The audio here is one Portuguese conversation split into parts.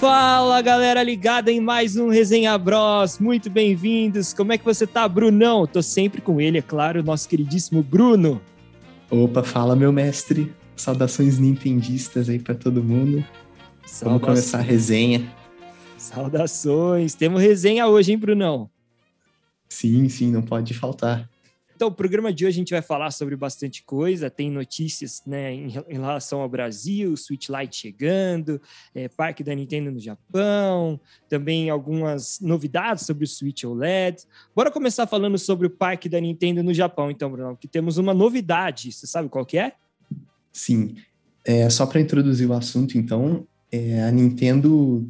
Fala galera ligada em mais um Resenha Bros, muito bem-vindos. Como é que você tá, Brunão? Tô sempre com ele, é claro, nosso queridíssimo Bruno. Opa, fala meu mestre. Saudações nintendistas aí para todo mundo. Saudações. Vamos começar a resenha. Saudações. Temos resenha hoje, hein, Brunão? Sim, sim, não pode faltar. Então, o programa de hoje a gente vai falar sobre bastante coisa. Tem notícias né, em, relação ao Brasil, Switch Lite chegando, é, parque da Nintendo no Japão, também algumas novidades sobre o Switch OLED. Bora começar falando sobre o parque da Nintendo no Japão, então, Bruno, que temos uma novidade. Você sabe qual que é? Sim. É, só para introduzir o assunto, então, é, a Nintendo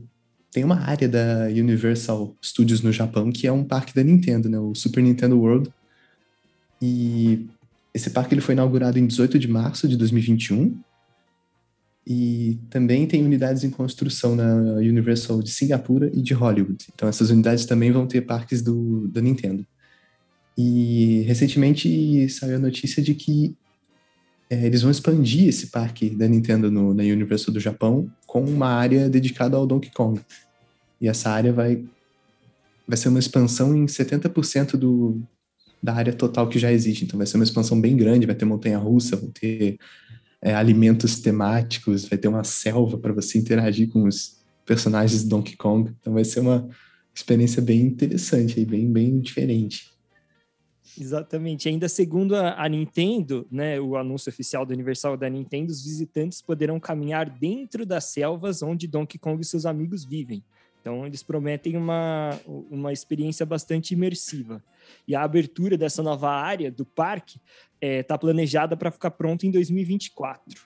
tem uma área da Universal Studios no Japão que é um parque da Nintendo, né? O Super Nintendo World e esse parque ele foi inaugurado em 18 de março de 2021. E também tem unidades em construção na Universal de Singapura e de Hollywood. Então essas unidades também vão ter parques do, da Nintendo. E recentemente saiu a notícia de que é, eles vão expandir esse parque da Nintendo no, na Universal do Japão com uma área dedicada ao Donkey Kong. E essa área vai, vai ser uma expansão em 70% do, da área total que já existe. Então vai ser uma expansão bem grande, vai ter montanha-russa, vão ter é, alimentos temáticos, vai ter uma selva para você interagir com os personagens do Donkey Kong. Então vai ser uma experiência bem interessante, bem, bem diferente. Exatamente. Ainda segundo a, a, Nintendo, né, o anúncio oficial do Universal da Nintendo, os visitantes poderão caminhar dentro das selvas onde Donkey Kong e seus amigos vivem. Então, eles prometem uma, uma experiência bastante imersiva. E a abertura dessa nova área do parque está é, tá planejada para ficar pronta em 2024.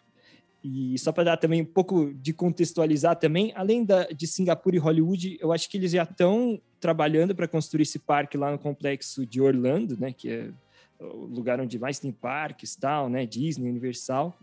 E só para dar também um pouco de contextualizar também, além da, de Singapura e Hollywood, eu acho que eles já estão trabalhando para construir esse parque lá no complexo de Orlando, né, que é o lugar onde mais tem parques, tal, né, Disney, Universal.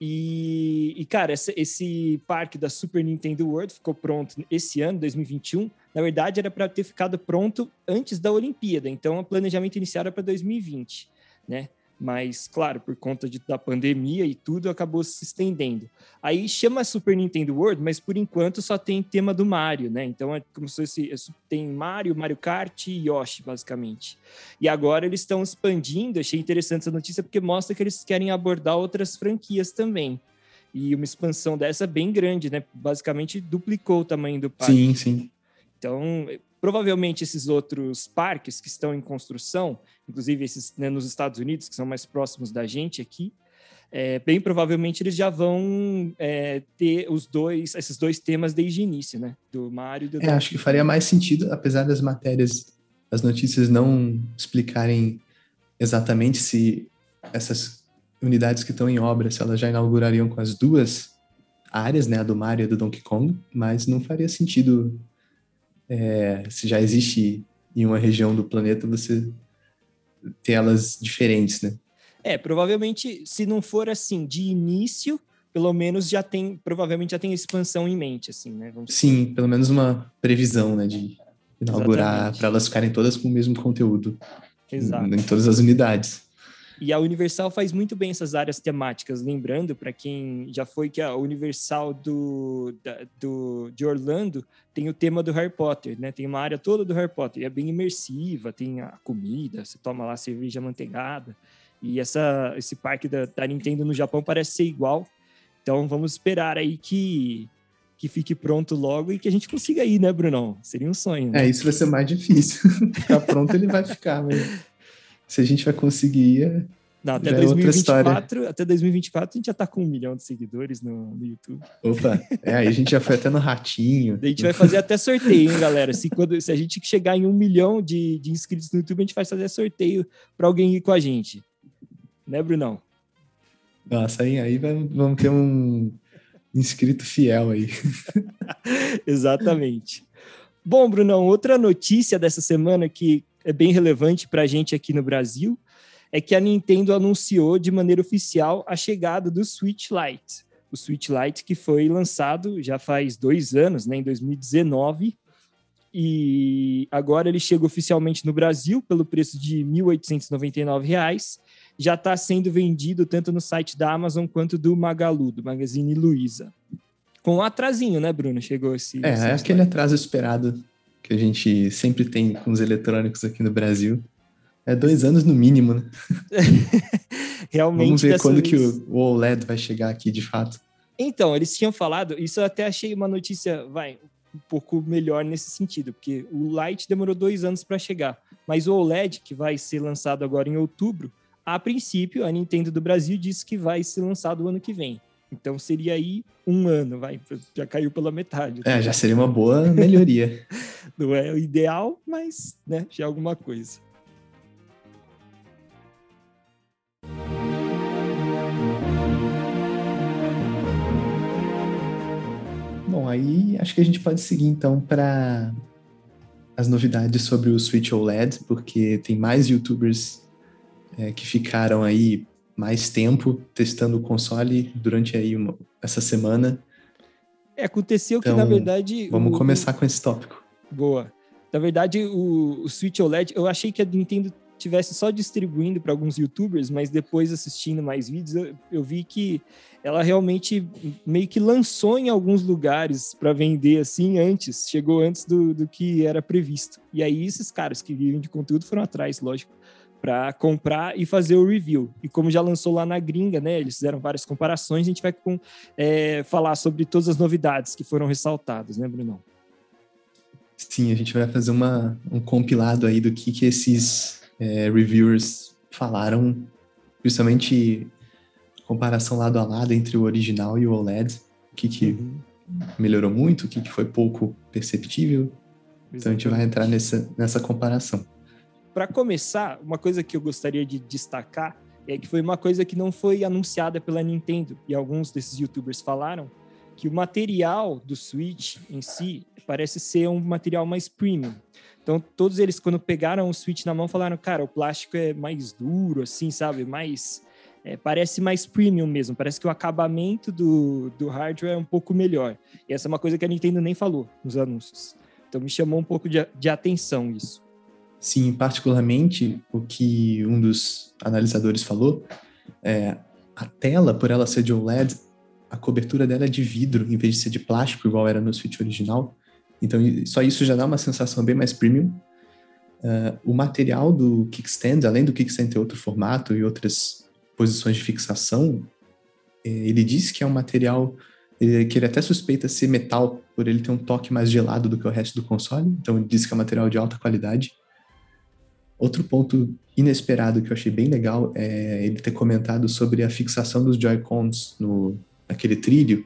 E, e cara, esse, esse, parque da Super Nintendo World ficou pronto esse ano, 2021. Na verdade, era para ter ficado pronto antes da Olimpíada, então o planejamento inicial era para 2020, né? Mas, claro, por conta de, da pandemia e tudo, acabou se estendendo. Aí chama Super Nintendo World, mas por enquanto só tem tema do Mario, né? Então é como se fosse, é tem Mario, Mario Kart e Yoshi, basicamente. E agora eles estão expandindo, achei interessante essa notícia, porque mostra que eles querem abordar outras franquias também. E uma expansão dessa bem grande, né? Basicamente duplicou o tamanho do parque. Sim, sim. Então, provavelmente esses outros parques que estão em construção, inclusive esses né, nos Estados Unidos, que são mais próximos da gente aqui, é, bem provavelmente eles já vão é, ter os dois, esses dois temas desde o início, né? Do Mario e do. É, acho que faria mais sentido, apesar das matérias, as notícias não explicarem exatamente se essas unidades que estão em obra, se elas já inaugurariam com as duas áreas, né, a do Mario e a do Donkey Kong, mas não faria sentido é, se já existe em uma região do planeta, você ter elas diferentes, né? É, provavelmente, se não for assim, de início, pelo menos já tem, provavelmente já tem expansão em mente, assim, né? Vamos Sim, dizer. pelo menos uma previsão, né, de inaugurar para elas ficarem todas com o mesmo conteúdo. Exato. Em, em todas as unidades. E a Universal faz muito bem essas áreas temáticas, lembrando para quem já foi que a Universal do, da, do, de Orlando tem o tema do Harry Potter, né? Tem uma área toda do Harry Potter, e é bem imersiva, tem a comida, você toma lá cerveja manteigada. E essa, esse parque da, da Nintendo no Japão parece ser igual. Então vamos esperar aí que que fique pronto logo e que a gente consiga ir, né, Brunão? Seria um sonho. Né? É, isso vai ser mais difícil. Ficar pronto ele vai ficar, mas se a gente vai conseguir. É Não, até 2024, é até 2024 a gente já tá com um milhão de seguidores no, no YouTube. Opa, é, aí a gente já foi até no ratinho. a gente vai fazer até sorteio, hein, galera? Se, quando, se a gente chegar em um milhão de, de inscritos no YouTube, a gente vai fazer sorteio para alguém ir com a gente. Né, Brunão? Nossa, aí, aí vamos ter um inscrito fiel aí. Exatamente. Bom, Brunão, outra notícia dessa semana que é bem relevante para a gente aqui no Brasil é que a Nintendo anunciou de maneira oficial a chegada do Switch Lite. O Switch Lite que foi lançado já faz dois anos, né, em 2019, e agora ele chega oficialmente no Brasil pelo preço de R$ 1.899. Já está sendo vendido tanto no site da Amazon quanto do Magalu, do Magazine Luiza. Com um atrasinho, né, Bruno? Chegou esse. É, esse é aquele atraso esperado que a gente sempre tem com os eletrônicos aqui no Brasil. É dois anos no mínimo, né? Realmente. Vamos ver quando vez... que o OLED vai chegar aqui de fato. Então, eles tinham falado, isso eu até achei uma notícia, vai, um pouco melhor nesse sentido, porque o Lite demorou dois anos para chegar, mas o OLED, que vai ser lançado agora em outubro, a princípio, a Nintendo do Brasil disse que vai ser lançado o ano que vem. Então seria aí um ano, vai, já caiu pela metade. É, já seria uma boa melhoria. Não é o ideal, mas né, já é alguma coisa. Bom, aí acho que a gente pode seguir então para as novidades sobre o Switch OLED, porque tem mais YouTubers é, que ficaram aí mais tempo testando o console durante aí uma, essa semana. É, aconteceu então, que, na verdade... Vamos o, começar com esse tópico. Boa. Na verdade, o, o Switch OLED, eu achei que a Nintendo tivesse só distribuindo para alguns youtubers, mas depois assistindo mais vídeos, eu, eu, vi que ela realmente meio que lançou em alguns lugares para vender assim antes, chegou antes do, do que era previsto. E aí esses caras que vivem de conteúdo foram atrás, lógico, para comprar e fazer o review. E como já lançou lá na gringa, né? Eles fizeram várias comparações, a gente vai com, é, falar sobre todas as novidades que foram ressaltadas, né, Brunão? Sim, a gente vai fazer uma, um compilado aí do que, que esses é, reviewers falaram, principalmente comparação lado a lado entre o original e o OLED, o que, que uhum. melhorou muito, o que, que foi pouco perceptível. Exatamente. Então a gente vai entrar nessa, nessa comparação para começar, uma coisa que eu gostaria de destacar é que foi uma coisa que não foi anunciada pela Nintendo e alguns desses YouTubers falaram que o material do Switch em si parece ser um material mais premium. Então todos eles quando pegaram o Switch na mão falaram, cara, o plástico é mais duro, assim, sabe, mais é, parece mais premium mesmo. Parece que o acabamento do, do hardware é um pouco melhor. E essa é uma coisa que a Nintendo nem falou nos anúncios. Então me chamou um pouco de, de atenção isso. Sim, particularmente o que um dos analisadores falou, é, a tela, por ela ser de OLED, a cobertura dela é de vidro em vez de ser de plástico, igual era no Switch original. Então, só isso já dá uma sensação bem mais premium. Uh, o material do kickstand, além do kickstand ter outro formato e outras posições de fixação, é, ele diz que é um material que ele até suspeita ser metal, por ele ter um toque mais gelado do que o resto do console. Então, ele diz que é um material de alta qualidade. Outro ponto inesperado que eu achei bem legal é ele ter comentado sobre a fixação dos Joy-Cons no naquele trilho,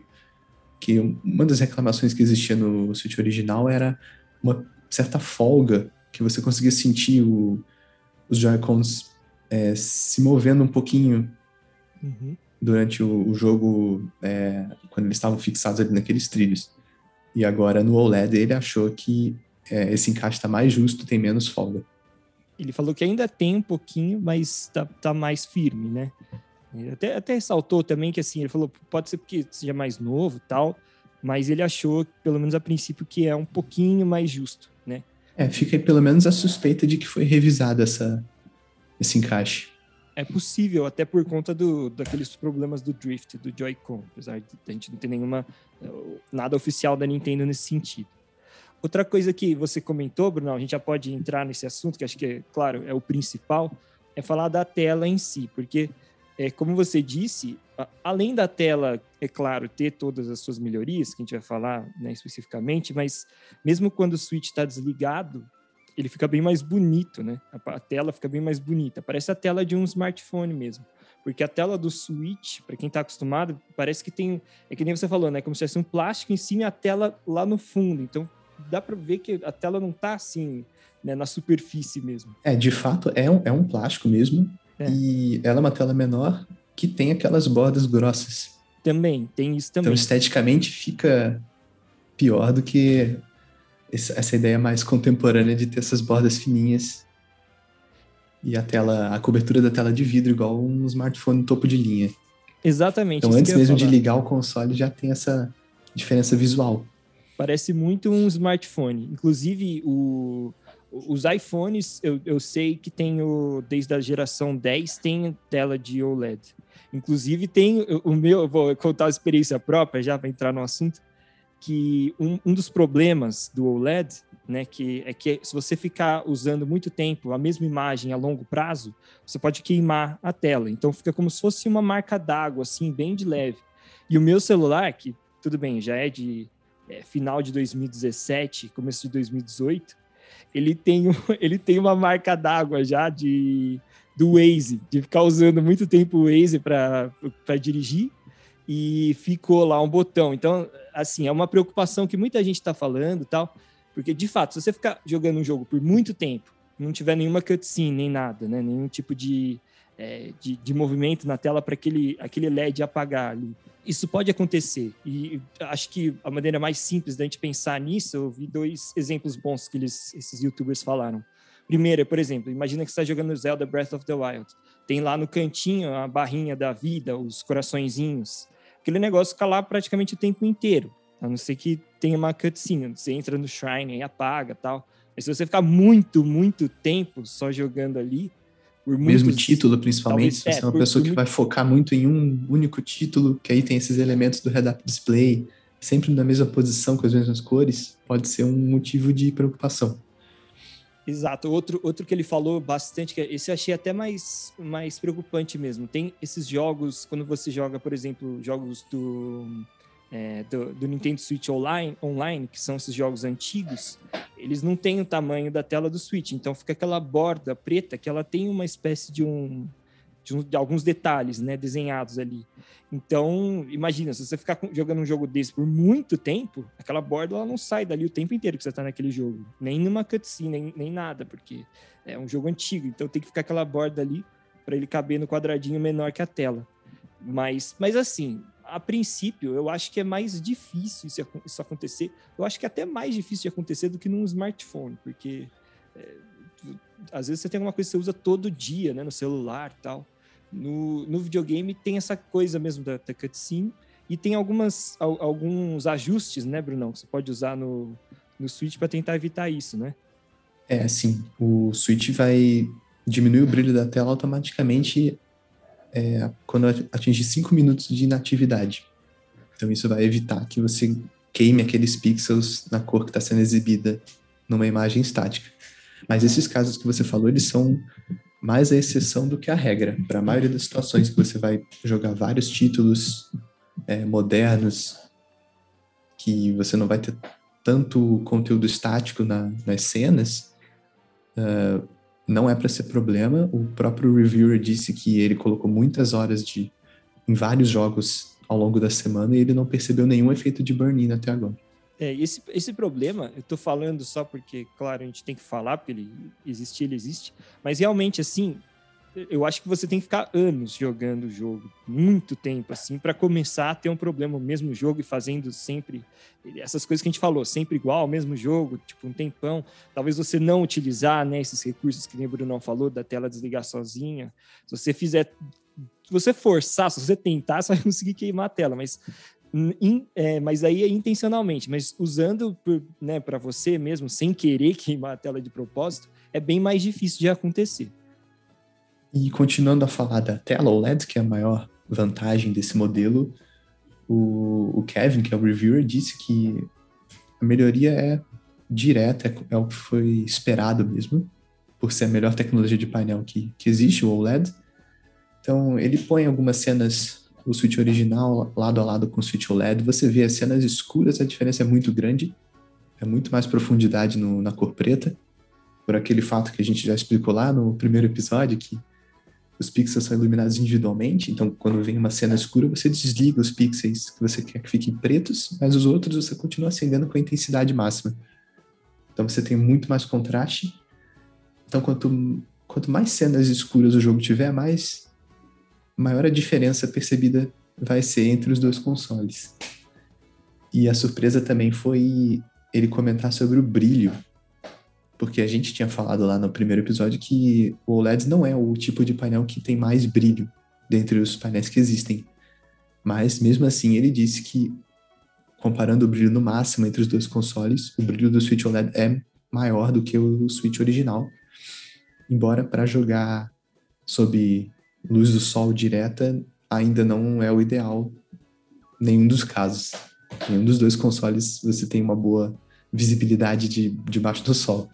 que uma das reclamações que existia no Switch original era uma certa folga que você conseguia sentir o, os Joy-Cons é, se movendo um pouquinho uhum. durante o, o jogo, é, quando eles estavam fixados ali naqueles trilhos. E agora no OLED ele achou que é, esse encaixe está mais justo, tem menos folga. Ele falou que ainda tem um pouquinho, mas tá, tá mais firme, né? Ele até, até ressaltou também que assim, ele falou, pode ser porque seja mais novo tal, mas ele achou, pelo menos a princípio, que é um pouquinho mais justo, né? É, fica aí pelo menos a suspeita de que foi revisado essa, esse encaixe. É possível, até por conta do, daqueles problemas do drift, do Joy-Con, apesar de a gente não ter nenhuma nada oficial da Nintendo nesse sentido. Outra coisa que você comentou, Bruno, a gente já pode entrar nesse assunto, que acho que, é, claro, é o principal, é falar da tela em si, porque, é, como você disse, além da tela, é claro, ter todas as suas melhorias, que a gente vai falar né, especificamente, mas mesmo quando o Switch está desligado, ele fica bem mais bonito, né? A, tela fica bem mais bonita. Parece a tela de um smartphone mesmo. Porque a tela do Switch, para quem está acostumado, parece que tem. É que nem você falou, né? Como se tivesse um plástico em cima e a tela lá no fundo. Então dá para ver que a tela não tá assim, né, na superfície mesmo. É, de fato, é um, é um plástico mesmo. É. E ela é uma tela menor que tem aquelas bordas grossas. Também, tem isso também. Então, esteticamente, fica pior do que essa ideia mais contemporânea de ter essas bordas fininhas e a tela, a cobertura da tela de vidro igual um smartphone topo de linha. Exatamente. Então, antes mesmo de ligar o console, já tem essa diferença visual parece muito um smartphone. Inclusive, o, Os iPhones, eu, eu sei que tem o, desde a geração 10, tem tela de OLED. Inclusive, tem o meu, vou contar a experiência própria já para entrar no assunto, que um, um dos problemas do OLED, né, que é que se você ficar usando muito tempo a mesma imagem a longo prazo, você pode queimar a tela. Então fica como se fosse uma marca d'água, assim, bem de leve. E o meu celular, que tudo bem, já é de é, final de 2017, começo de 2018, ele tem, ele tem uma marca d'água já de do Waze, de ficar usando muito tempo o Waze para dirigir e ficou lá um botão. Então, assim, é uma preocupação que muita gente está falando tal, porque de fato, se você ficar jogando um jogo por muito tempo, não tiver nenhuma cutscene, nem nada, né? nenhum tipo de, é, de, de, movimento na tela para aquele, aquele LED apagar ali. Isso pode acontecer. E acho que a maneira mais simples da gente pensar nisso, eu vi dois exemplos bons que eles, esses youtubers falaram. Primeiro, por exemplo, imagina que você está jogando Zelda Breath of the Wild. Tem lá no cantinho a barrinha da vida, os coraçõezinhos. Aquele negócio fica lá praticamente o tempo inteiro. A não ser que tenha uma cutscene. Você entra no shrine e apaga tal. Mas se você ficar muito, muito tempo só jogando ali, por Mesmo título, principalmente, talvez, se você é, é uma pessoa que muito... vai focar muito em um único título, que aí tem esses elementos do head-up display, sempre na mesma posição, com as mesmas cores, pode ser um motivo de preocupação. Exato. Outro, outro que ele falou bastante, que é, esse eu achei até mais, mais preocupante mesmo. Tem esses jogos, quando você joga, por exemplo, jogos do, é, do, do, Nintendo Switch Online, online, que são esses jogos antigos, eles não têm o tamanho da tela do Switch. Então fica aquela borda preta que ela tem uma espécie de um de, um, de, alguns detalhes, né, desenhados ali. Então, imagina, se você ficar jogando um jogo desse por muito tempo, aquela borda ela não sai dali o tempo inteiro que você está naquele jogo, nem numa cutscene, nem, nem nada, porque é um jogo antigo, então tem que ficar aquela borda ali para ele caber no quadradinho menor que a tela. Mas, mas assim, a princípio, eu acho que é mais difícil isso, isso acontecer. Eu acho que é até mais difícil de acontecer do que num smartphone, porque é, às vezes você tem alguma coisa que você usa todo dia, né, no celular e tal. No, no videogame tem essa coisa mesmo da, da cutscene e tem algumas, alguns ajustes, né, Brunão, que você pode usar no, no Switch para tentar evitar isso, né? É, sim. O Switch vai diminuir o brilho da tela automaticamente é, quando atingir 5 minutos de inatividade. Então isso vai evitar que você queime aqueles pixels na cor que está sendo exibida numa imagem estática. Mas esses casos que você falou, eles são mais a exceção do que a regra. Para a maioria das situações que você vai jogar vários títulos é, modernos, que você não vai ter tanto conteúdo estático na, nas cenas, uh, não é para ser problema. O próprio reviewer disse que ele colocou muitas horas de em vários jogos ao longo da semana e ele não percebeu nenhum efeito de burn-in até agora. É, esse, esse problema, eu tô falando só porque, claro, a gente tem que falar, porque ele existe, ele existe, mas realmente, assim, eu acho que você tem que ficar anos jogando o jogo, muito tempo, assim, para começar a ter um problema, o mesmo jogo e fazendo sempre essas coisas que a gente falou, sempre igual, mesmo jogo, tipo, um tempão. Talvez você não utilizar, né, esses recursos que o Bruno falou, da tela desligar sozinha. Se você fizer, se você forçar, se você tentar, você vai conseguir queimar a tela, mas In, é, mas aí é intencionalmente, mas usando né, para você mesmo, sem querer queimar a tela de propósito, é bem mais difícil de acontecer. E continuando a falar da tela OLED, que é a maior vantagem desse modelo, o, o Kevin, que é o reviewer, disse que a melhoria é direta, é, o que foi esperado mesmo, por ser a melhor tecnologia de painel que, que existe, o OLED. Então, ele põe algumas cenas o Switch original lado a lado com o Switch OLED, você vê as cenas escuras, a diferença é muito grande, é muito mais profundidade no, na cor preta, por aquele fato que a gente já explicou lá no primeiro episódio, que os pixels são iluminados individualmente, então quando vem uma cena escura, você desliga os pixels que você quer que fiquem pretos, mas os outros você continua acendendo com a intensidade máxima. Então você tem muito mais contraste. Então quanto, quanto mais cenas escuras o jogo tiver, mais maior a diferença percebida vai ser entre os dois consoles. E a surpresa também foi ele comentar sobre o brilho, porque a gente tinha falado lá no primeiro episódio que o OLED não é o tipo de painel que tem mais brilho dentre os painéis que existem. Mas mesmo assim ele disse que comparando o brilho no máximo entre os dois consoles, o brilho do Switch OLED é maior do que o Switch original. Embora para jogar sob luz do sol direta ainda não é o ideal nenhum dos casos. Nenhum dos dois consoles você tem uma boa visibilidade de debaixo do sol.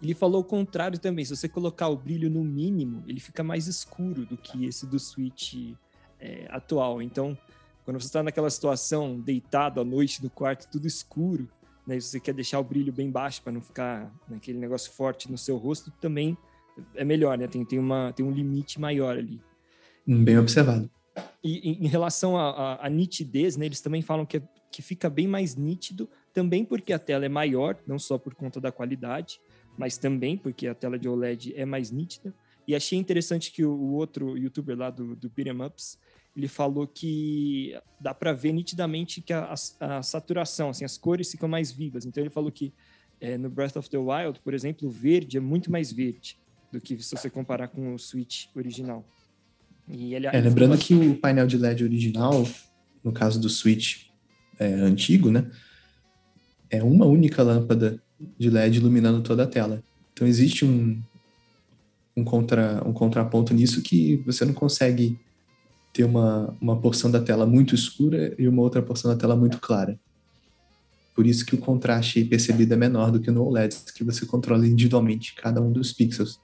Ele falou o contrário também. Se você colocar o brilho no mínimo, ele fica mais escuro do que esse do Switch é, atual. Então, quando você está naquela situação, deitado à noite no quarto, tudo escuro, né, você quer deixar o brilho bem baixo para não ficar naquele negócio forte no seu rosto, também é melhor, né? Tem, tem, uma, tem um limite maior ali. Bem observado. E em, em relação à nitidez, né, eles também falam que, é, que fica bem mais nítido, também porque a tela é maior, não só por conta da qualidade, mas também porque a tela de OLED é mais nítida. E achei interessante que o, outro youtuber lá do, do Beat'em Ups, ele falou que dá para ver nitidamente que a, a, a, saturação, assim, as cores ficam mais vivas. Então ele falou que é, no Breath of the Wild, por exemplo, o verde é muito mais verde do que se você comparar com o Switch original. E ele, é, lembrando que o painel de LED original, no caso do Switch é, antigo, né, é uma única lâmpada de LED iluminando toda a tela. Então existe um, um, contra, um contraponto nisso que você não consegue ter uma, uma porção da tela muito escura e uma outra porção da tela muito clara. Por isso que o contraste percebido é menor do que no OLED, que você controla individualmente cada um dos pixels.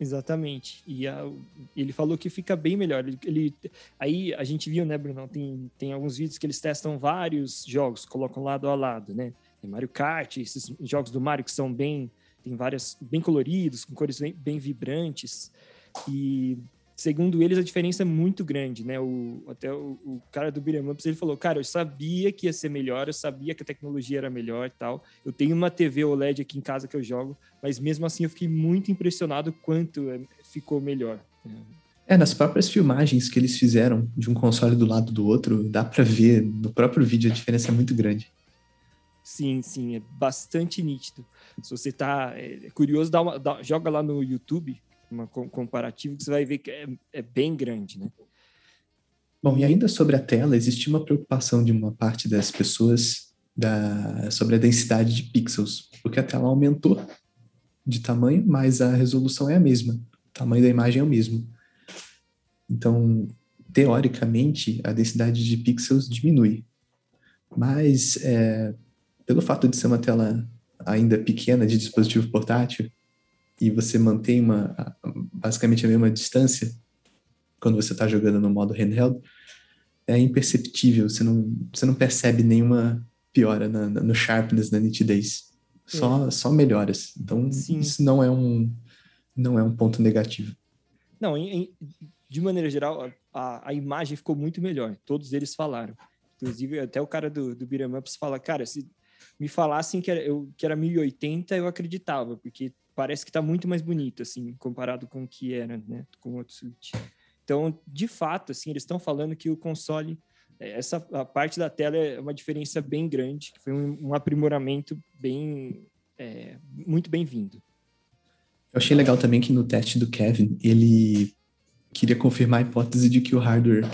Exatamente. E a, ele falou que fica bem melhor. Ele, ele, aí a gente viu, né, Bruno? Tem, tem alguns vídeos que eles testam vários jogos, colocam lado a lado, né? Tem Mario Kart, esses jogos do Mario que são bem. Tem várias. bem coloridos, com cores bem, bem vibrantes. E segundo eles, a diferença é muito grande, né? O, até o, o cara do Beat'em Ups, ele falou, cara, eu sabia que ia ser melhor, eu sabia que a tecnologia era melhor e tal. Eu tenho uma TV OLED aqui em casa que eu jogo, mas mesmo assim eu fiquei muito impressionado quanto é, ficou melhor. É, nas próprias filmagens que eles fizeram de um console do lado do outro, dá para ver no próprio vídeo a diferença é muito grande. Sim, sim, é bastante nítido. Se você tá é, curioso, dá uma, dá, joga lá no YouTube, uma comparativo que você vai ver que é, é bem grande, né? Bom, e ainda sobre a tela, existe uma preocupação de uma parte das pessoas da, sobre a densidade de pixels, porque a tela aumentou de tamanho, mas a resolução é a mesma, o tamanho da imagem é o mesmo. Então, teoricamente, a densidade de pixels diminui, mas é, pelo fato de ser uma tela ainda pequena de dispositivo portátil, e você mantém uma, basicamente a mesma distância quando você está jogando no modo handheld, é imperceptível, você não, você não percebe nenhuma piora na, na, no sharpness, na nitidez. Só, é. só melhoras. Então, Sim. isso não é um, não é um ponto negativo. Não, em, em, de maneira geral, a, a imagem ficou muito melhor. Todos eles falaram. Inclusive, até o cara do, do Beat'em Ups fala, cara, se me falassem que era, eu, que era 1080, eu acreditava, porque parece que está muito mais bonito, assim, comparado com o que era, né, com o Switch. Então, de fato, assim, eles estão falando que o console, é, essa a parte da tela é uma diferença bem grande, que foi um, um aprimoramento bem, é, muito bem-vindo. Eu achei legal também que no teste do Kevin, ele queria confirmar a hipótese de que o hardware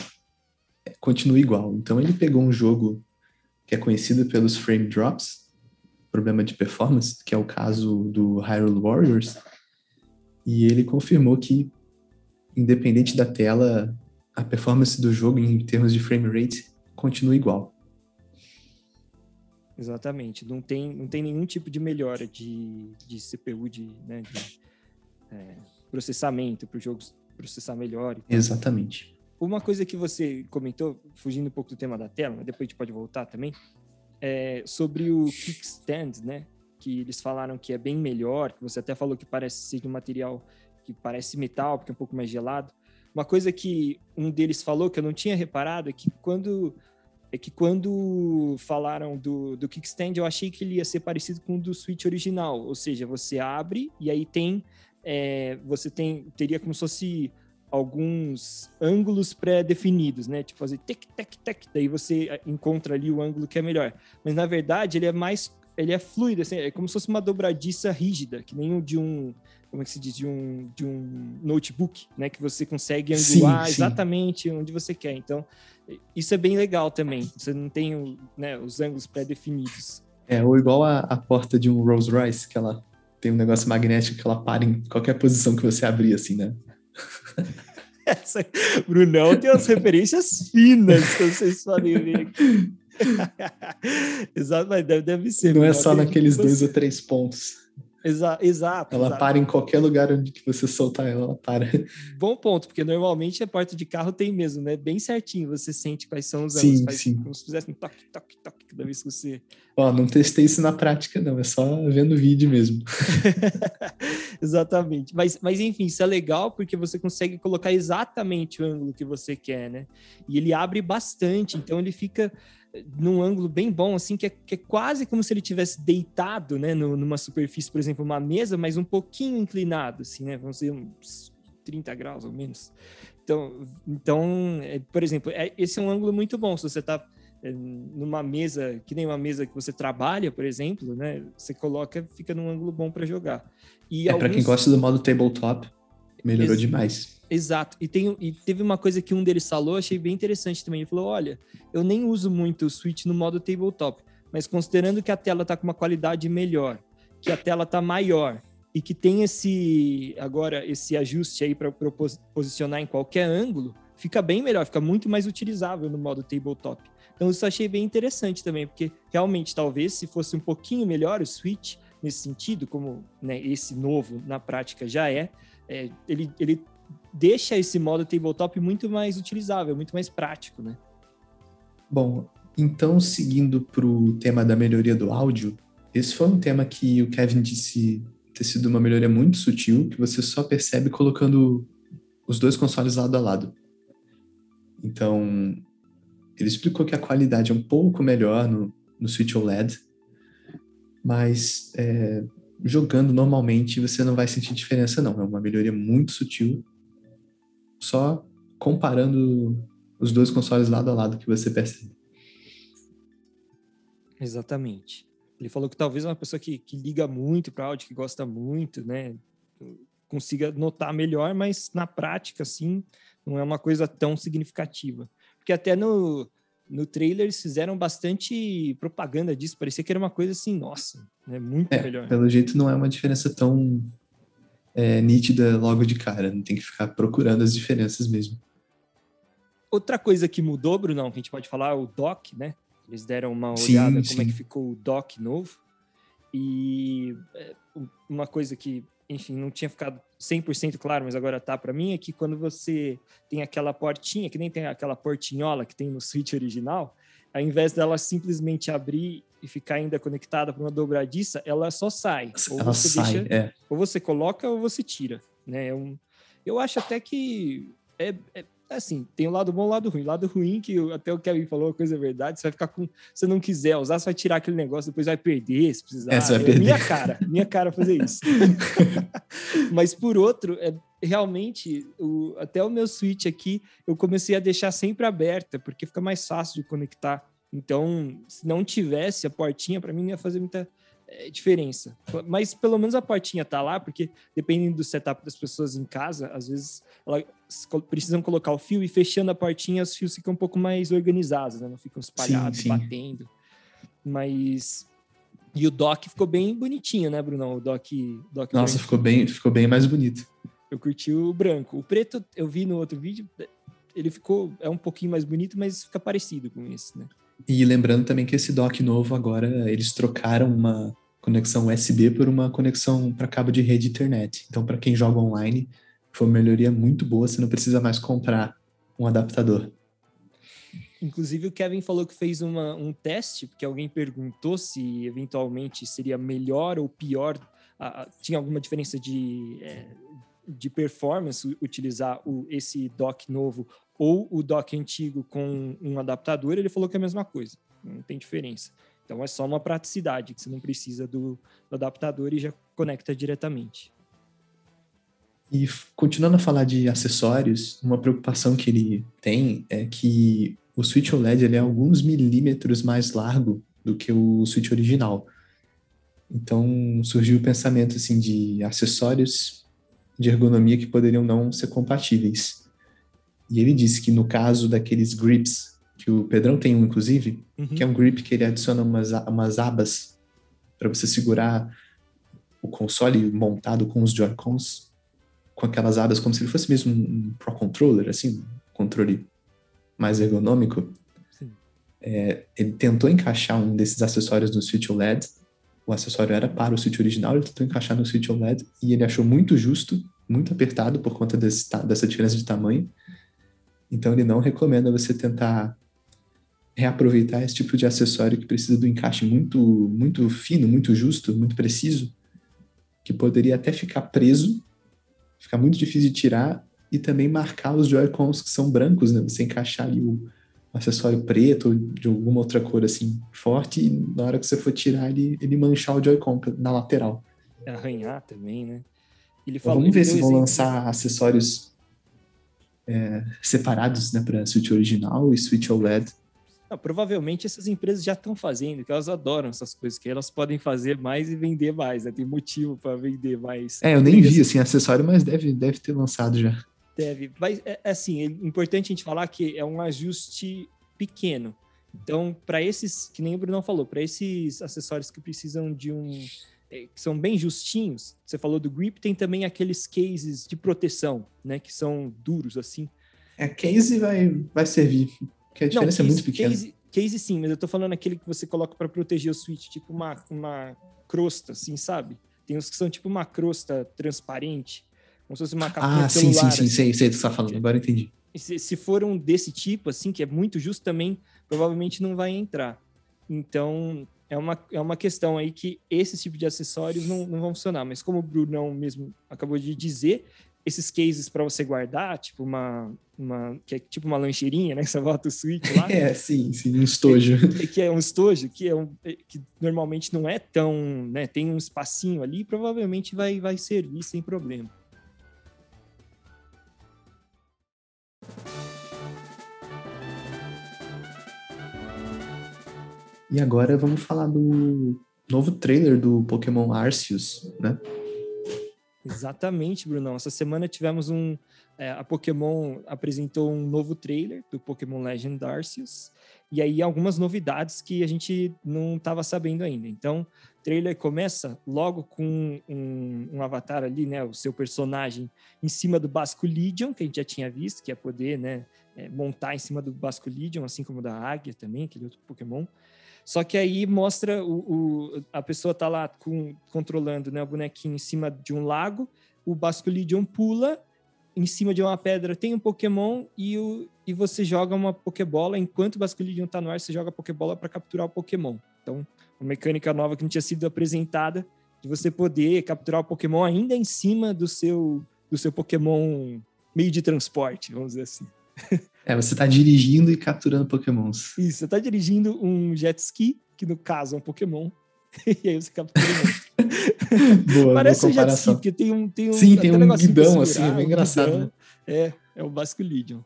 continua igual. Então, ele pegou um jogo que é conhecido pelos frame drops, problema de performance, que é o caso do Hyrule Warriors, e ele confirmou que, independente da tela, a performance do jogo em termos de frame rate continua igual. Exatamente, não tem, não tem nenhum tipo de melhora de, de CPU, de, né, de é, processamento para o jogo processar melhor. Exatamente. Uma coisa que você comentou, fugindo um pouco do tema da tela, mas depois a gente pode voltar também, é, sobre o kickstand, né? Que eles falaram que é bem melhor, que você até falou que parece ser de um material que parece metal, porque é um pouco mais gelado. Uma coisa que um deles falou que eu não tinha reparado é que quando é que quando falaram do, do kickstand, eu achei que ele ia ser parecido com o do Switch original, ou seja, você abre e aí tem é, você tem teria como se fosse alguns ângulos pré-definidos, né? Tipo fazer tec, tec, tec, daí você eh, encontra ali o ângulo que é melhor. Mas na verdade ele é mais, ele é fluido, assim, é como se fosse uma dobradiça rígida, que nem o de um, como é que se diz, de um, de um notebook, né? Que você consegue angular sim, sim. exatamente onde você quer. Então isso é bem legal também. Você não tem né, os ângulos pré-definidos. É, ou igual a, a porta de um Rolls Royce, que ela tem um negócio magnético que ela para em qualquer posição que você abrir, assim, né? Essa, Brunão tem umas referências finas que vocês podem ver aqui. Exato, mas deve, deve ser. Não é só naqueles dois ou três pontos. Exa exato. Ela exato. para em qualquer lugar onde que você soltar ela, ela para. Bom ponto, porque normalmente a porta de carro tem mesmo, né? Bem certinho, você sente quais são os sim. Faz sim. como se fizesse um toque, toque, toque cada vez que você. Ó, não testei isso na prática, não. É só vendo vídeo mesmo. Exatamente. Mas, mas enfim, isso é legal porque você consegue colocar exatamente o ângulo que você quer, né? E ele abre bastante, então ele fica num ângulo bem bom, assim, que é, que é quase como se ele tivesse deitado, né, no, numa superfície, por exemplo, uma mesa, mas um pouquinho inclinado, assim, né, vamos dizer uns 30 graus ou menos. Então, então é, por exemplo, é, esse é um ângulo muito bom, se você está é, numa mesa, que nem uma mesa que você trabalha, por exemplo, né, você coloca, fica num ângulo bom para jogar. E é, alguns... para quem gosta do modo tabletop, melhorou Ex demais. Exato. E, tem, e teve uma coisa que um deles falou, achei bem interessante também. Ele falou: olha, eu nem uso muito o Switch no modo tabletop, mas considerando que a tela está com uma qualidade melhor, que a tela está maior e que tem esse agora esse ajuste aí para posicionar em qualquer ângulo, fica bem melhor, fica muito mais utilizável no modo tabletop. Então isso eu achei bem interessante também, porque realmente talvez se fosse um pouquinho melhor o Switch nesse sentido, como né, esse novo na prática já é, é ele, ele deixa esse modo tabletop muito mais utilizável, muito mais prático, né? Bom, então seguindo para o tema da melhoria do áudio, esse foi um tema que o Kevin disse ter sido uma melhoria muito sutil, que você só percebe colocando os dois consoles lado a lado. Então, ele explicou que a qualidade é um pouco melhor no, no Switch OLED, mas é, jogando normalmente você não vai sentir diferença não, é uma melhoria muito sutil só comparando os dois consoles lado a lado que você percebe. Exatamente. Ele falou que talvez uma pessoa que, que liga muito para áudio, que gosta muito, né, consiga notar melhor, mas na prática, assim, não é uma coisa tão significativa. Porque até no, no trailer eles fizeram bastante propaganda disso, parecia que era uma coisa assim, nossa, né, muito é, melhor. Pelo jeito não é uma diferença tão é, nítida logo de cara, não tem que ficar procurando as diferenças mesmo. Outra coisa que mudou, Brunão, que a gente pode falar, é o dock, né? Eles deram uma olhada sim, como é que ficou o dock novo. E é, uma coisa que, enfim, não tinha ficado 100% claro, mas agora tá para mim, é que quando você tem aquela portinha, que nem tem aquela portinhola que tem no Switch original, ao invés dela simplesmente abrir e ficar ainda conectada para uma dobradiça, ela só sai. Ou ela você sai, deixa, é. ou você coloca ou você tira, né? É um, eu acho até que é, é assim, tem o um lado bom e o um lado ruim. O lado ruim, que até o Kevin falou, a coisa é verdade, você vai ficar com. Se você não quiser usar, você vai tirar aquele negócio, depois vai perder, se precisar. É, vai é perder. minha cara, minha cara fazer isso. Mas por outro, é, realmente, o, até o meu switch aqui, eu comecei a deixar sempre aberta, porque fica mais fácil de conectar. Então, se não tivesse a portinha, para mim não ia fazer muita é, diferença. Mas pelo menos a portinha tá lá, porque dependendo do setup das pessoas em casa, às vezes elas precisam colocar o fio e fechando a portinha, os fios ficam um pouco mais organizados, né? Não ficam espalhados, sim, sim. batendo. Mas. E o dock ficou bem bonitinho, né, Brunão? O dock. dock Nossa, ficou bem, ficou bem mais bonito. Eu curti o branco. O preto eu vi no outro vídeo, ele ficou. É um pouquinho mais bonito, mas fica parecido com esse, né? E lembrando também que esse dock novo agora eles trocaram uma conexão USB por uma conexão para cabo de rede internet. Então, para quem joga online, foi uma melhoria muito boa, você não precisa mais comprar um adaptador. Inclusive, o Kevin falou que fez uma, um teste, porque alguém perguntou se eventualmente seria melhor ou pior, tinha alguma diferença de, é, de performance utilizar o, esse dock novo ou o dock antigo com um adaptador, ele falou que é a mesma coisa, não tem diferença. Então é só uma praticidade, que você não precisa do, do adaptador e já conecta diretamente. E continuando a falar de acessórios, uma preocupação que ele tem é que o Switch OLED ele é alguns milímetros mais largo do que o Switch original. Então surgiu o pensamento assim de acessórios de ergonomia que poderiam não ser compatíveis. E ele disse que no caso daqueles grips, que o Pedrão tem um, inclusive, uhum. que é um grip que ele adiciona umas, umas abas para você segurar o console montado com os Joy-Cons, com aquelas abas como se ele fosse mesmo um Pro Controller, assim, um controle mais ergonômico. É, ele tentou encaixar um desses acessórios no Switch OLED. O acessório era para o Switch original, ele tentou encaixar no Switch OLED e ele achou muito justo, muito apertado por conta desse, dessa diferença de tamanho. Então ele não recomenda você tentar reaproveitar esse tipo de acessório que precisa do encaixe muito, muito fino, muito justo, muito preciso, que poderia até ficar preso, ficar muito difícil de tirar e também marcar os Joy-Cons que são brancos, né? Você encaixar ali o, acessório preto ou de alguma outra cor assim forte e na hora que você for tirar ele, ele manchar o Joy-Con na lateral. Arranhar também, né? Ele falou, vamos ver se vão lançar acessórios é, separados né, para Switch original e Switch OLED. Não, provavelmente essas empresas já estão fazendo, que elas adoram essas coisas, que elas podem fazer mais e vender mais, né? Tem motivo para vender mais. É, eu nem vi assim acessório, mas deve, deve ter lançado já. Deve. Mas, é, é, assim, é importante a gente falar que é um ajuste pequeno. Então, para esses, que nem o Bruno falou, para esses acessórios que precisam de um. É, que são bem justinhos, você falou do grip, tem também aqueles cases de proteção, né? Que são duros assim. É, case vai, vai servir, porque a diferença Não, case, é muito pequena. Case, case sim, mas eu tô falando aquele que você coloca para proteger o switch, tipo uma, uma crosta, assim, sabe? Tem uns que são tipo uma crosta transparente, como se fosse uma capinha Ah, sim, sim, sim, assim. sei, sei o que você tá falando, agora entendi. Se, se for um desse tipo, assim, que é muito justo também, provavelmente não vai entrar. Então, é uma, é uma questão aí que esse tipo de acessórios não, não vão funcionar. Mas como o Brunão mesmo acabou de dizer, esses cases para você guardar, tipo uma, uma que é tipo uma lancheirinha, né? Que você bota o switch lá. É, sim, sim, um estojo. Que, que é um estojo, que é um, que normalmente não é tão, né? Tem um espacinho ali, provavelmente vai, vai servir sem problema. E agora vamos falar do novo trailer do Pokémon Arceus, né? Exatamente, Brunão. Essa semana tivemos um. É, a Pokémon apresentou um novo trailer do Pokémon Legend Arceus. E aí algumas novidades que a gente não estava sabendo ainda. Então, o trailer começa logo com um, um, avatar ali, né? O seu personagem em cima do Basco Legion, que a gente já tinha visto, que é poder, né? É, montar em cima do Basco Legion, assim como da Águia também, aquele outro Pokémon. Só que aí mostra o, o a pessoa tá lá com, controlando né, o bonequinho em cima de um lago, o Basculidion pula, em cima de uma pedra tem um Pokémon e, o, e você joga uma Pokébola. Enquanto o Basculidion tá no ar, você joga a Pokébola para capturar o Pokémon. Então, uma mecânica nova que não tinha sido apresentada de você poder capturar o Pokémon ainda em cima do seu, do seu Pokémon meio de transporte, vamos dizer assim. É, você está dirigindo e capturando pokémons. Isso, você está dirigindo um jet ski, que no caso é um pokémon, e aí você captura um boa, Parece um jet ski, porque tem um... Tem um Sim, tem um guidão, assim, é bem engraçado. Né? É, é o Basco Legion.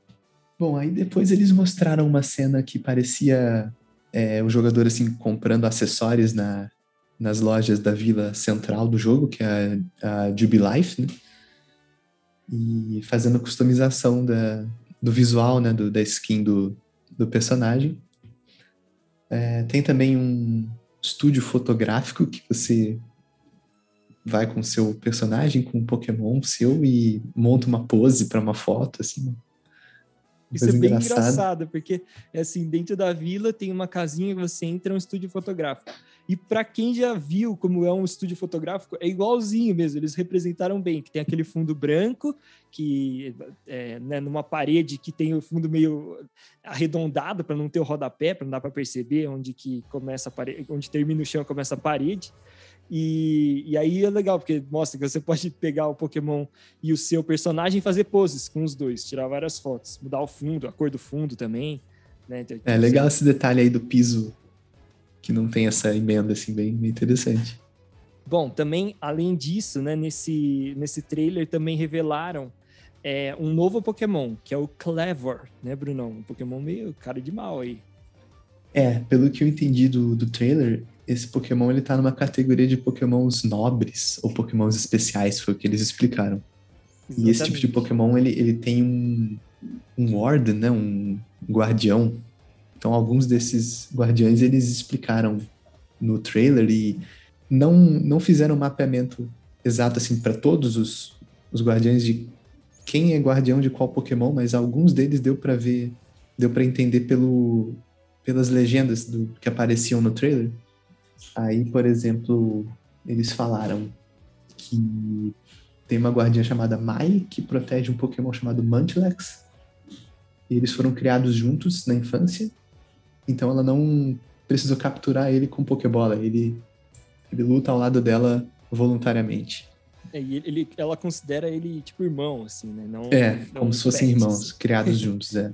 Bom, aí depois eles mostraram uma cena que parecia é, o jogador, assim, comprando acessórios na, nas lojas da vila central do jogo, que é a, a Jubilife, né? E fazendo customização da, do visual, né, do, da skin do, do personagem. É, tem também um estúdio fotográfico que você vai com o seu personagem, com um Pokémon seu e monta uma pose para uma foto, assim. Isso é bem engraçado, porque assim, dentro da vila tem uma casinha que você entra, um estúdio fotográfico. E para quem já viu como é um estúdio fotográfico, é igualzinho mesmo. Eles representaram bem, que tem aquele fundo branco, que é, né, numa parede que tem o fundo meio arredondado para não ter o rodapé, para não dar para perceber onde que começa a parede, onde termina o chão, começa a parede. E, e aí é legal, porque mostra que você pode pegar o Pokémon e o seu personagem e fazer poses com os dois, tirar várias fotos, mudar o fundo, a cor do fundo também. Né? Então, é legal esse detalhe aí do piso que não tem essa emenda, assim, bem, bem interessante. Bom, também, além disso, né, nesse, nesse trailer também revelaram é, um novo Pokémon, que é o Clever, né, Brunão? Um Pokémon meio cara de mal aí. É, pelo que eu entendi do, do trailer, esse Pokémon ele tá numa categoria de Pokémons nobres ou Pokémons especiais, foi o que eles explicaram. Exatamente. E esse tipo de Pokémon, ele, ele tem um, um Warden, né, um guardião, então, alguns desses guardiões eles explicaram no trailer e não, não fizeram um mapeamento exato assim para todos os, os guardiões de quem é guardião de qual Pokémon, mas alguns deles deu para ver, deu para entender pelo, pelas legendas do, que apareciam no trailer. Aí, por exemplo, eles falaram que tem uma guardiã chamada Mai que protege um Pokémon chamado Munchlax. E eles foram criados juntos na infância. Então ela não precisou capturar ele com Pokébola. Ele, ele luta ao lado dela voluntariamente. É, e ele, ela considera ele tipo irmão, assim, né? Não, é, não como se fossem irmãos, criados juntos, é.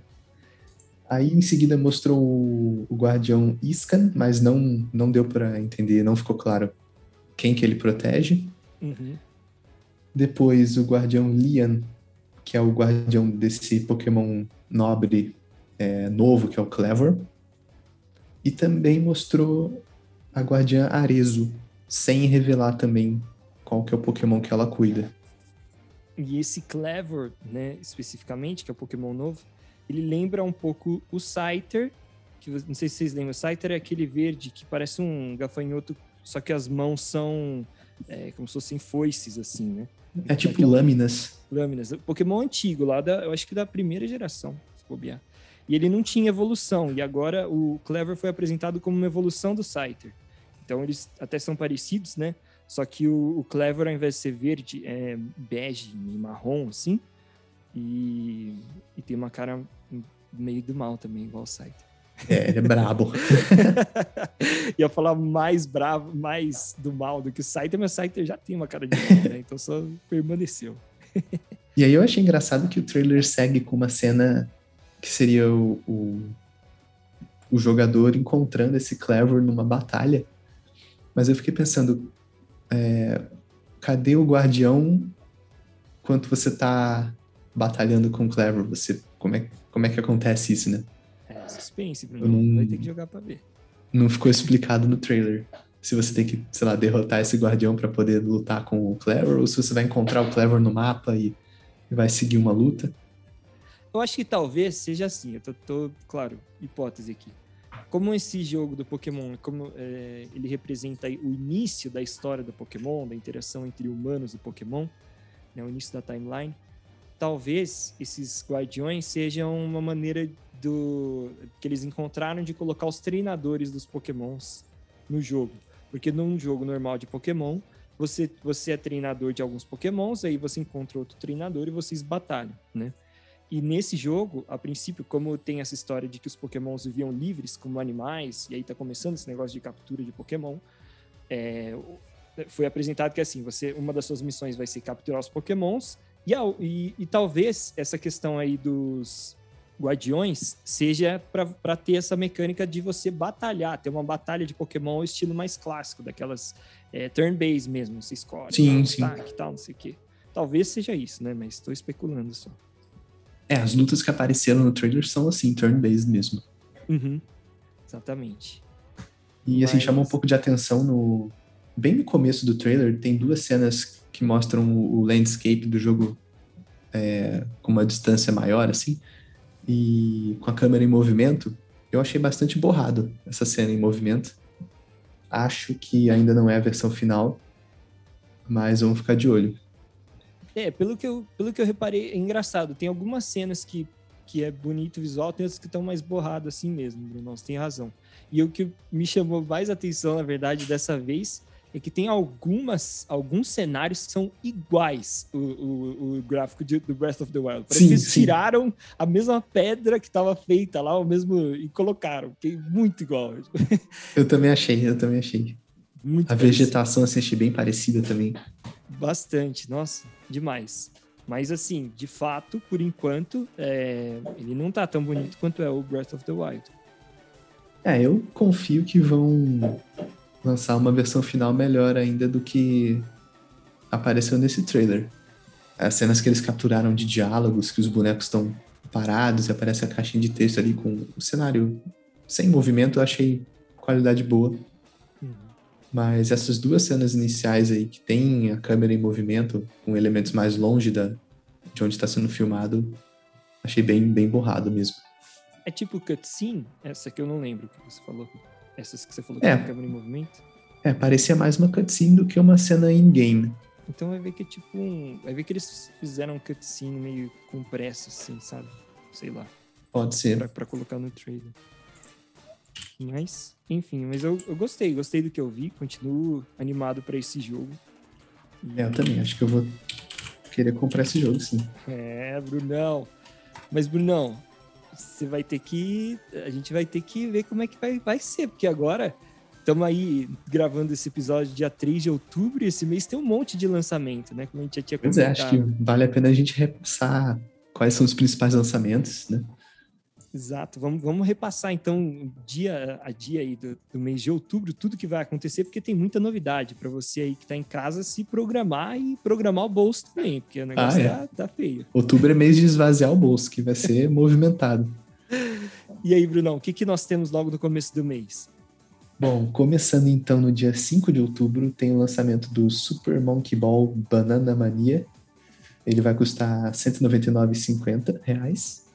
Aí em seguida mostrou o, o guardião Iskan, mas não, não deu para entender, não ficou claro quem que ele protege. Uhum. Depois o guardião Lian, que é o guardião desse Pokémon nobre é, novo, que é o Clever. E também mostrou a guardiã Arezo, sem revelar também qual que é o Pokémon que ela cuida. E esse Clever, né, especificamente, que é o Pokémon novo, ele lembra um pouco o Scyther, que não sei se vocês lembram, o Scyther é aquele verde que parece um gafanhoto, só que as mãos são é, como se fossem foices, assim, né? É tipo Daquela... lâminas. Lâminas. Pokémon antigo, lá da, eu acho que da primeira geração, se bobear. E ele não tinha evolução, e agora o Clever foi apresentado como uma evolução do Scyther. Então eles até são parecidos, né? Só que o, o Clever, ao invés de ser verde, é bege e marrom, assim. E, e tem uma cara meio do mal também, igual o Scyther. É, ele é brabo. Ia falar mais bravo, mais do mal do que o Scyther, mas o Scyther já tem uma cara de mal, né? Então só permaneceu. e aí eu achei engraçado que o trailer segue com uma cena que seria o, o, o jogador encontrando esse Clever numa batalha. Mas eu fiquei pensando, é, cadê o guardião quando você tá batalhando com o Clever? Você, como, é, como é que acontece isso, né? É, suspense, Bruno. Não, Vai ter que jogar pra ver. Não ficou explicado no trailer. Se você tem que, sei lá, derrotar esse guardião para poder lutar com o Clever, ou se você vai encontrar o Clever no mapa e, e vai seguir uma luta. Eu acho que talvez seja assim. Eu tô, tô claro, hipótese aqui como esse jogo do Pokémon, como é, ele representa o início da história do Pokémon, da interação entre humanos e Pokémon, né, o início da timeline, talvez esses guardiões sejam uma maneira do que eles encontraram de colocar os treinadores dos Pokémons no jogo, porque num jogo normal de Pokémon você você é treinador de alguns Pokémons, aí você encontra outro treinador e vocês batalham, né? E nesse jogo, a princípio, como tem essa história de que os pokémons viviam livres como animais, e aí tá começando esse negócio de captura de pokémon, é, foi apresentado que assim, você uma das suas missões vai ser capturar os pokémons, e, e, e talvez essa questão aí dos guardiões seja para ter essa mecânica de você batalhar, ter uma batalha de pokémon estilo mais clássico, daquelas é, turn-based mesmo, você escolhe, sim, sim. Ataque, tal, não sei o quê. Talvez seja isso, né? Mas estou especulando só. É, as lutas que apareceram no trailer são assim, turn-based mesmo. Uhum. Exatamente. E assim, Mas... chamou um pouco de atenção no. Bem no começo do trailer, tem duas cenas que mostram o landscape do jogo é, com uma distância maior, assim, e com a câmera em movimento. Eu achei bastante borrado essa cena em movimento. Acho que ainda não é a versão final, mas vamos ficar de olho. É, pelo que eu, pelo que eu reparei, é engraçado. Tem algumas cenas que, que é bonito o visual, tem outras que estão mais borradas assim mesmo, Bruno. Você tem razão. E o que me chamou mais atenção, na verdade, dessa vez, é que tem algumas, alguns cenários que são iguais o, o, o gráfico de, do Breath of the Wild. Parece sim, que eles sim. tiraram a mesma pedra que estava feita lá, o mesmo, e colocaram. Que é muito igual. Eu também achei, eu também achei. Muito a parecido. vegetação assim, achei bem parecida também. Bastante, nossa, demais. Mas assim, de fato, por enquanto, é... ele não tá tão bonito quanto é o Breath of the Wild. É, eu confio que vão lançar uma versão final melhor ainda do que apareceu nesse trailer. As cenas que eles capturaram de diálogos, que os bonecos estão parados e aparece a caixinha de texto ali com o cenário sem movimento, eu achei qualidade boa. Mas essas duas cenas iniciais aí, que tem a câmera em movimento, com elementos mais longe da, de onde está sendo filmado, achei bem, bem borrado mesmo. É tipo cutscene? Essa que eu não lembro que você falou. Essas que você falou que é. câmera em movimento? É, parecia mais uma cutscene do que uma cena in-game. Então vai ver que é tipo um. Vai ver que eles fizeram um cutscene meio com pressa, assim, sabe? Sei lá. Pode ser. Pra, pra colocar no trailer. Mas, enfim, mas eu, eu gostei, gostei do que eu vi, continuo animado para esse jogo. É, eu também, acho que eu vou querer comprar esse jogo, sim. É, Brunão. Mas, Brunão, você vai ter que. A gente vai ter que ver como é que vai, vai ser, porque agora estamos aí gravando esse episódio dia 3 de outubro e esse mês tem um monte de lançamento, né? Como a gente já tinha comentado. Pois é, acho que vale a pena a gente repassar quais são os principais lançamentos, né? Exato. Vamos, vamos repassar então dia a dia aí do, do, mês de outubro, tudo que vai acontecer, porque tem muita novidade para você aí que está em casa se programar e programar o bolso também, porque o negócio ah, é. tá, tá feio. Outubro é mês de esvaziar o bolso, que vai ser movimentado. E aí, Brunão, o que, que nós temos logo no começo do mês? Bom, começando então no dia 5 de outubro, tem o lançamento do Super Monkey Ball Banana Mania. Ele vai custar R$ 199,50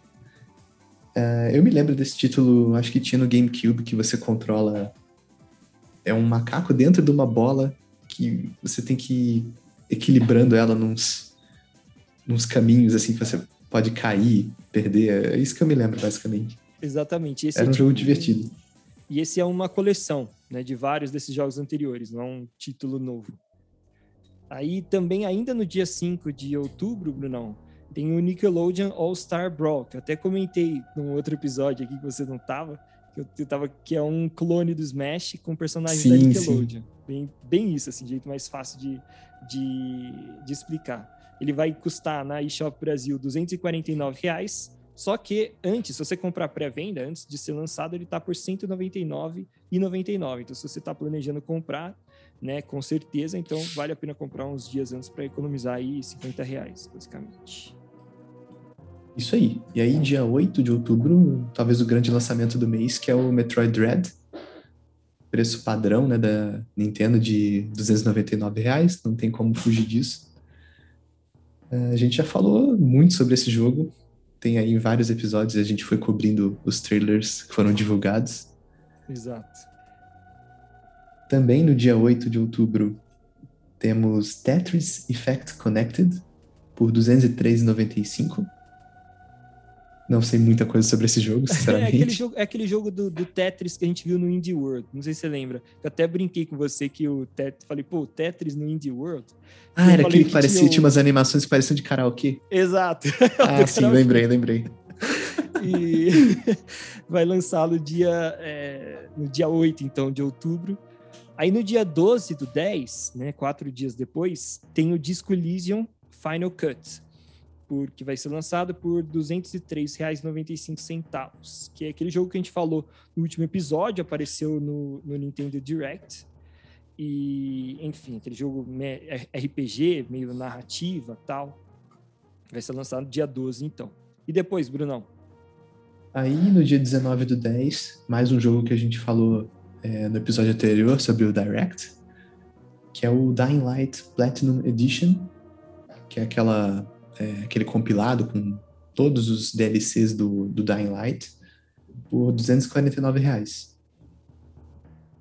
Uh, eu me lembro desse título, acho que tinha no GameCube, que você controla. É um macaco dentro de uma bola que você tem que ir equilibrando ela nos, nos caminhos, assim, que você pode cair, perder. É isso que eu me lembro, basicamente. Exatamente. Esse Era um é jogo tipo... divertido. E esse é uma coleção né, de vários desses jogos anteriores, não é um título novo. Aí também, ainda no dia 5 de outubro, Brunão, tem o Nickelodeon All Star Brawl, que eu até comentei num outro episódio aqui que você não tava, que eu, tava, que é um clone do Smash com personagens sim, da Nickelodeon. Bem, bem isso, assim, jeito mais fácil de, de, de explicar. Ele vai custar na eShop Brasil 249 reais, só que antes, se você comprar pré-venda, antes de ser lançado, ele está por R$ 199,99. Então, se você está planejando comprar, né, com certeza, então vale a pena comprar uns dias antes para economizar aí 50 reais, basicamente. Isso aí. E aí, dia 8 de outubro, talvez o grande lançamento do mês, que é o Metroid Dread. Preço padrão né, da Nintendo de 299 reais, não tem como fugir disso. Uh, a gente já falou muito sobre esse jogo. Tem aí vários episódios a gente foi cobrindo os trailers que foram divulgados. Exato. Também no dia 8 de outubro temos Tetris Effect Connected por R$ 203,95 não sei muita coisa sobre esse jogo, sinceramente. é aquele jogo, é aquele jogo do, do, Tetris que a gente viu no Indie World. Não sei se você lembra. Eu até brinquei com você que o Tetris. Falei, pô, Tetris no Indie World. Ah, era aquele que, que parecia, tinha, um... tinha umas animações que pareciam de karaokê. Exato. Ah, sim, lembrei, lembrei. E vai lançar no dia, é, no dia 8, então, de outubro. Aí no dia 12 do 10, né, quatro dias depois, tem o Disco Elysium Final Cut por, que vai ser lançado por R$ 203,95, que é aquele jogo que a gente falou no último episódio, apareceu no, no Nintendo Direct. E, enfim, aquele jogo RPG, meio narrativa tal. Vai ser lançado dia 12, então. E depois, Brunão? Aí, no dia 19 do 10, mais um jogo que a gente falou é, no episódio anterior sobre o Direct, que é o Dying Light Platinum Edition, que é aquela é, aquele compilado com todos os DLCs do, do Dying Light por 249 reais.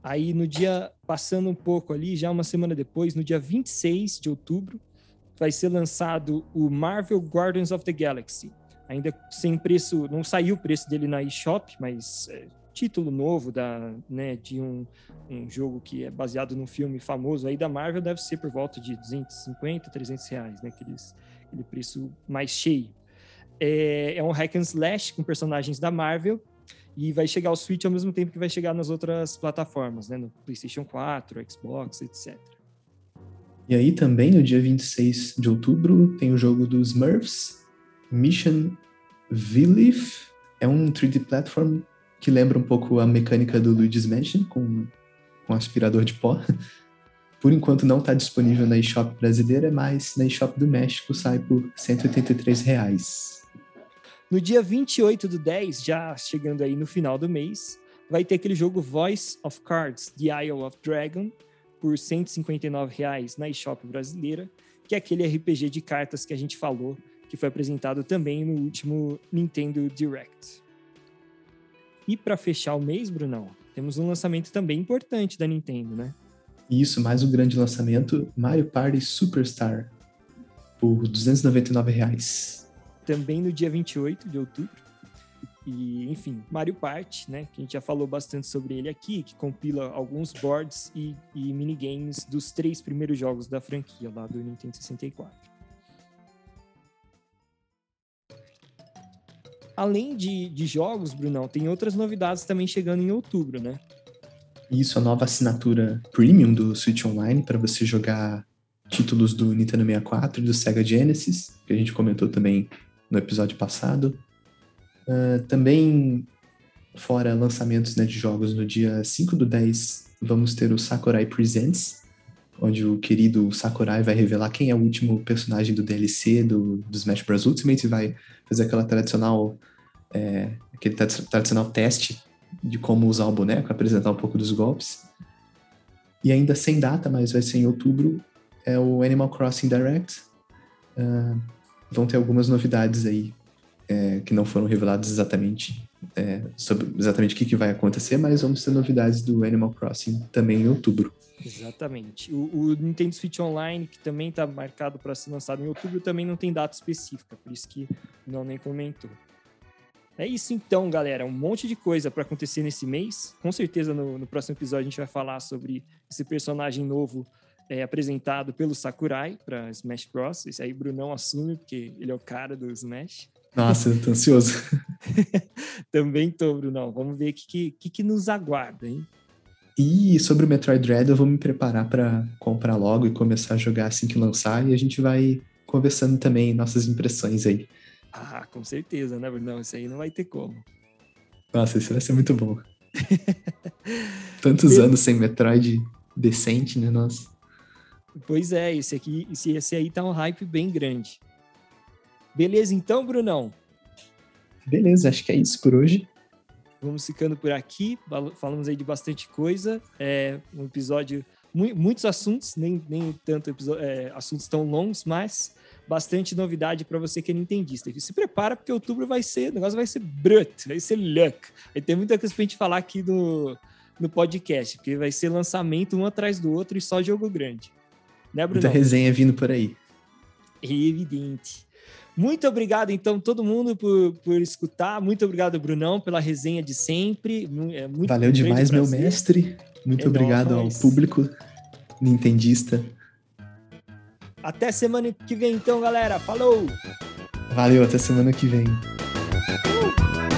Aí no dia, passando um pouco ali, já uma semana depois, no dia 26 de outubro, vai ser lançado o Marvel Guardians of the Galaxy. Ainda sem preço, não saiu o preço dele na eShop, mas é, título novo da, né, de um, um jogo que é baseado num filme famoso aí da Marvel deve ser por volta de 250, 300 reais, né, que eles aquele preço mais cheio. É, é um hack and slash com personagens da Marvel e vai chegar ao Switch ao mesmo tempo que vai chegar nas outras plataformas, né? No PlayStation 4, Xbox, etc. E aí também, no dia 26 de outubro, tem o jogo dos Smurfs, Mission Villif. É um 3D platform que lembra um pouco a mecânica do Luigi's Mansion, com, com aspirador de pó. Por enquanto não está disponível na eShop brasileira, mas na eShop do México sai por 183 reais. No dia 28 do 10, já chegando aí no final do mês, vai ter aquele jogo Voice of Cards, The Isle of Dragon, por 159 reais na eShop brasileira, que é aquele RPG de cartas que a gente falou, que foi apresentado também no último Nintendo Direct. E para fechar o mês, Brunão, temos um lançamento também importante da Nintendo, né? E isso, mais um grande lançamento, Mario Party Superstar, por 299 reais. Também no dia 28 de outubro. E, enfim, Mario Party, né? Que a gente já falou bastante sobre ele aqui, que compila alguns boards e, e minigames dos três primeiros jogos da franquia lá do Nintendo 64. Além de, de jogos, Brunão, tem outras novidades também chegando em outubro, né? Isso, a nova assinatura Premium do Switch Online para você jogar títulos do Nintendo 64 e do Sega Genesis, que a gente comentou também no episódio passado. Uh, também, fora lançamentos né, de jogos, no dia 5 do 10, vamos ter o Sakurai Presents, onde o querido Sakurai vai revelar quem é o último personagem do DLC do, do Smash Bros. Ultimate e vai fazer aquela tradicional, é, aquele tradicional teste de como usar o boneco, apresentar um pouco dos golpes. E ainda sem data, mas vai ser em outubro, é o Animal Crossing Direct. Uh, vão ter algumas novidades aí é, que não foram revelados exatamente é, sobre exatamente o que, que vai acontecer, mas vamos ter novidades do Animal Crossing também em outubro. Exatamente. O, o Nintendo Switch Online, que também está marcado para ser lançado em outubro, também não tem data específica, por isso que não nem comentou. É isso então, galera. Um monte de coisa para acontecer nesse mês. Com certeza no, no, próximo episódio a gente vai falar sobre esse personagem novo é, apresentado pelo Sakurai para Smash Bros. Esse aí Brunão assume, porque ele é o cara do Smash. Nossa, eu tô ansioso. Também tô, Brunão. Vamos ver o que, que, que nos aguarda, hein? E sobre o Metroid Dread, eu vou me preparar para comprar logo e começar a jogar assim que lançar. E a gente vai conversando também nossas impressões aí. Ah, com certeza, né, Brunão? Isso aí não vai ter como. Nossa, isso vai ser muito bom. Tantos eu... anos sem Metroid decente, né, nossa? Pois é, esse aqui, esse, esse aí tá um hype bem grande. Beleza, então, Brunão? Beleza, acho que é isso por hoje. Vamos ficando por aqui. Falamos aí de bastante coisa. É um episódio, muitos assuntos, nem, nem tanto episódio, é, assuntos tão longos, mas bastante novidade para você que é nintendista. Se prepara, porque outubro vai ser, o negócio vai ser brut, vai ser luck. Vai ter muita coisa pra gente falar aqui no, no podcast, porque vai ser lançamento um atrás do outro e só jogo grande. Né, Bruno? Muita resenha vindo por aí. É evidente. Muito obrigado, então, todo mundo por, por escutar. Muito obrigado, Brunão, pela resenha de sempre. É muito Valeu demais, meu mestre. Muito é obrigado nóis. ao público nintendista. Até semana que vem, então, galera. Falou! Valeu, até semana que vem. Uh!